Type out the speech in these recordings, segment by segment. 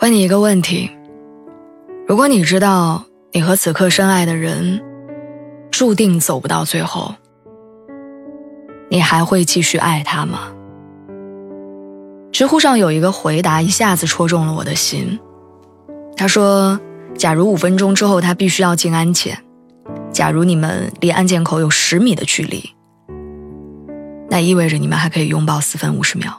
问你一个问题：如果你知道你和此刻深爱的人注定走不到最后，你还会继续爱他吗？知乎上有一个回答一下子戳中了我的心。他说：“假如五分钟之后他必须要进安检，假如你们离安检口有十米的距离，那意味着你们还可以拥抱四分五十秒。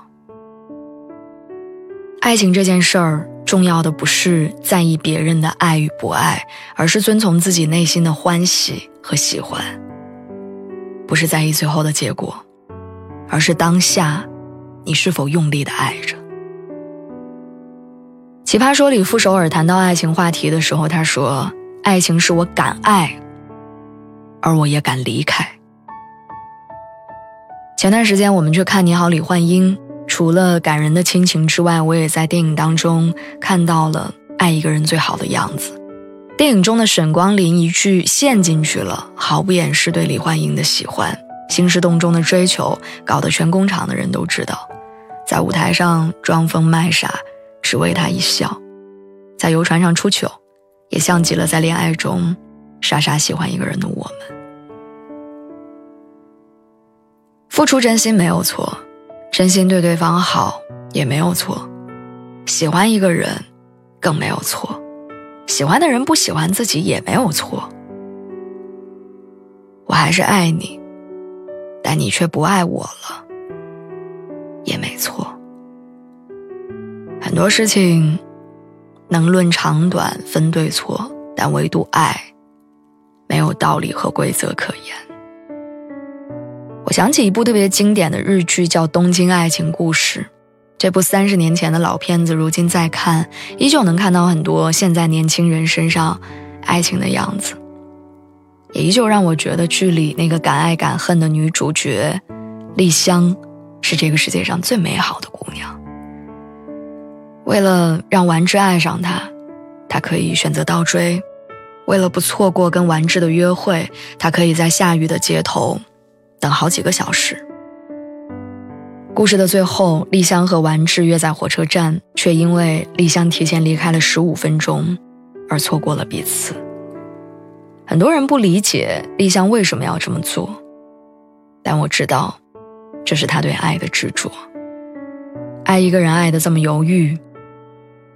爱情这件事儿。”重要的不是在意别人的爱与不爱，而是遵从自己内心的欢喜和喜欢。不是在意最后的结果，而是当下你是否用力的爱着。奇葩说里，傅首尔谈到爱情话题的时候，他说：“爱情是我敢爱，而我也敢离开。”前段时间我们去看《你好，李焕英》。除了感人的亲情之外，我也在电影当中看到了爱一个人最好的样子。电影中的沈光林一句陷进去了，毫不掩饰对李焕英的喜欢，兴师动众的追求，搞得全工厂的人都知道。在舞台上装疯卖傻，只为他一笑；在游船上出糗，也像极了在恋爱中傻傻喜欢一个人的我们。付出真心没有错。真心对对方好也没有错，喜欢一个人更没有错，喜欢的人不喜欢自己也没有错。我还是爱你，但你却不爱我了，也没错。很多事情能论长短分对错，但唯独爱，没有道理和规则可言。我想起一部特别经典的日剧，叫《东京爱情故事》。这部三十年前的老片子，如今再看，依旧能看到很多现在年轻人身上爱情的样子，也依旧让我觉得剧里那个敢爱敢恨的女主角丽香，是这个世界上最美好的姑娘。为了让丸治爱上她，她可以选择倒追；为了不错过跟丸治的约会，她可以在下雨的街头。等好几个小时。故事的最后，丽香和丸治约在火车站，却因为丽香提前离开了十五分钟，而错过了彼此。很多人不理解丽香为什么要这么做，但我知道，这是她对爱的执着。爱一个人爱的这么犹豫，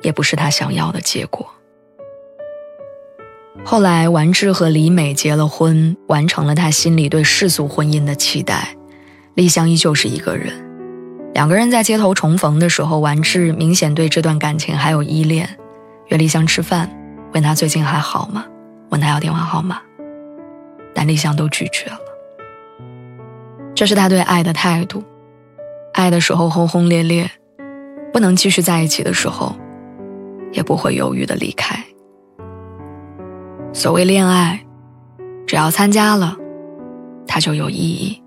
也不是她想要的结果。后来，完治和李美结了婚，完成了他心里对世俗婚姻的期待。丽香依旧是一个人。两个人在街头重逢的时候，完治明显对这段感情还有依恋，约丽香吃饭，问她最近还好吗？问她要电话号码，但丽香都拒绝了。这是他对爱的态度。爱的时候轰轰烈烈，不能继续在一起的时候，也不会犹豫的离开。所谓恋爱，只要参加了，它就有意义，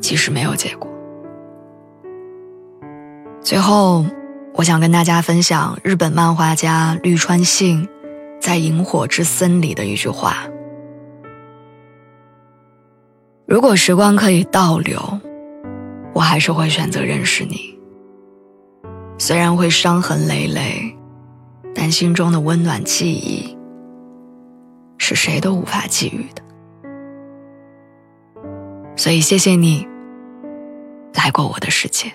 即使没有结果。最后，我想跟大家分享日本漫画家绿川信在《萤火之森》里的一句话：“如果时光可以倒流，我还是会选择认识你。虽然会伤痕累累，但心中的温暖记忆。”是谁都无法给予的，所以谢谢你来过我的世界。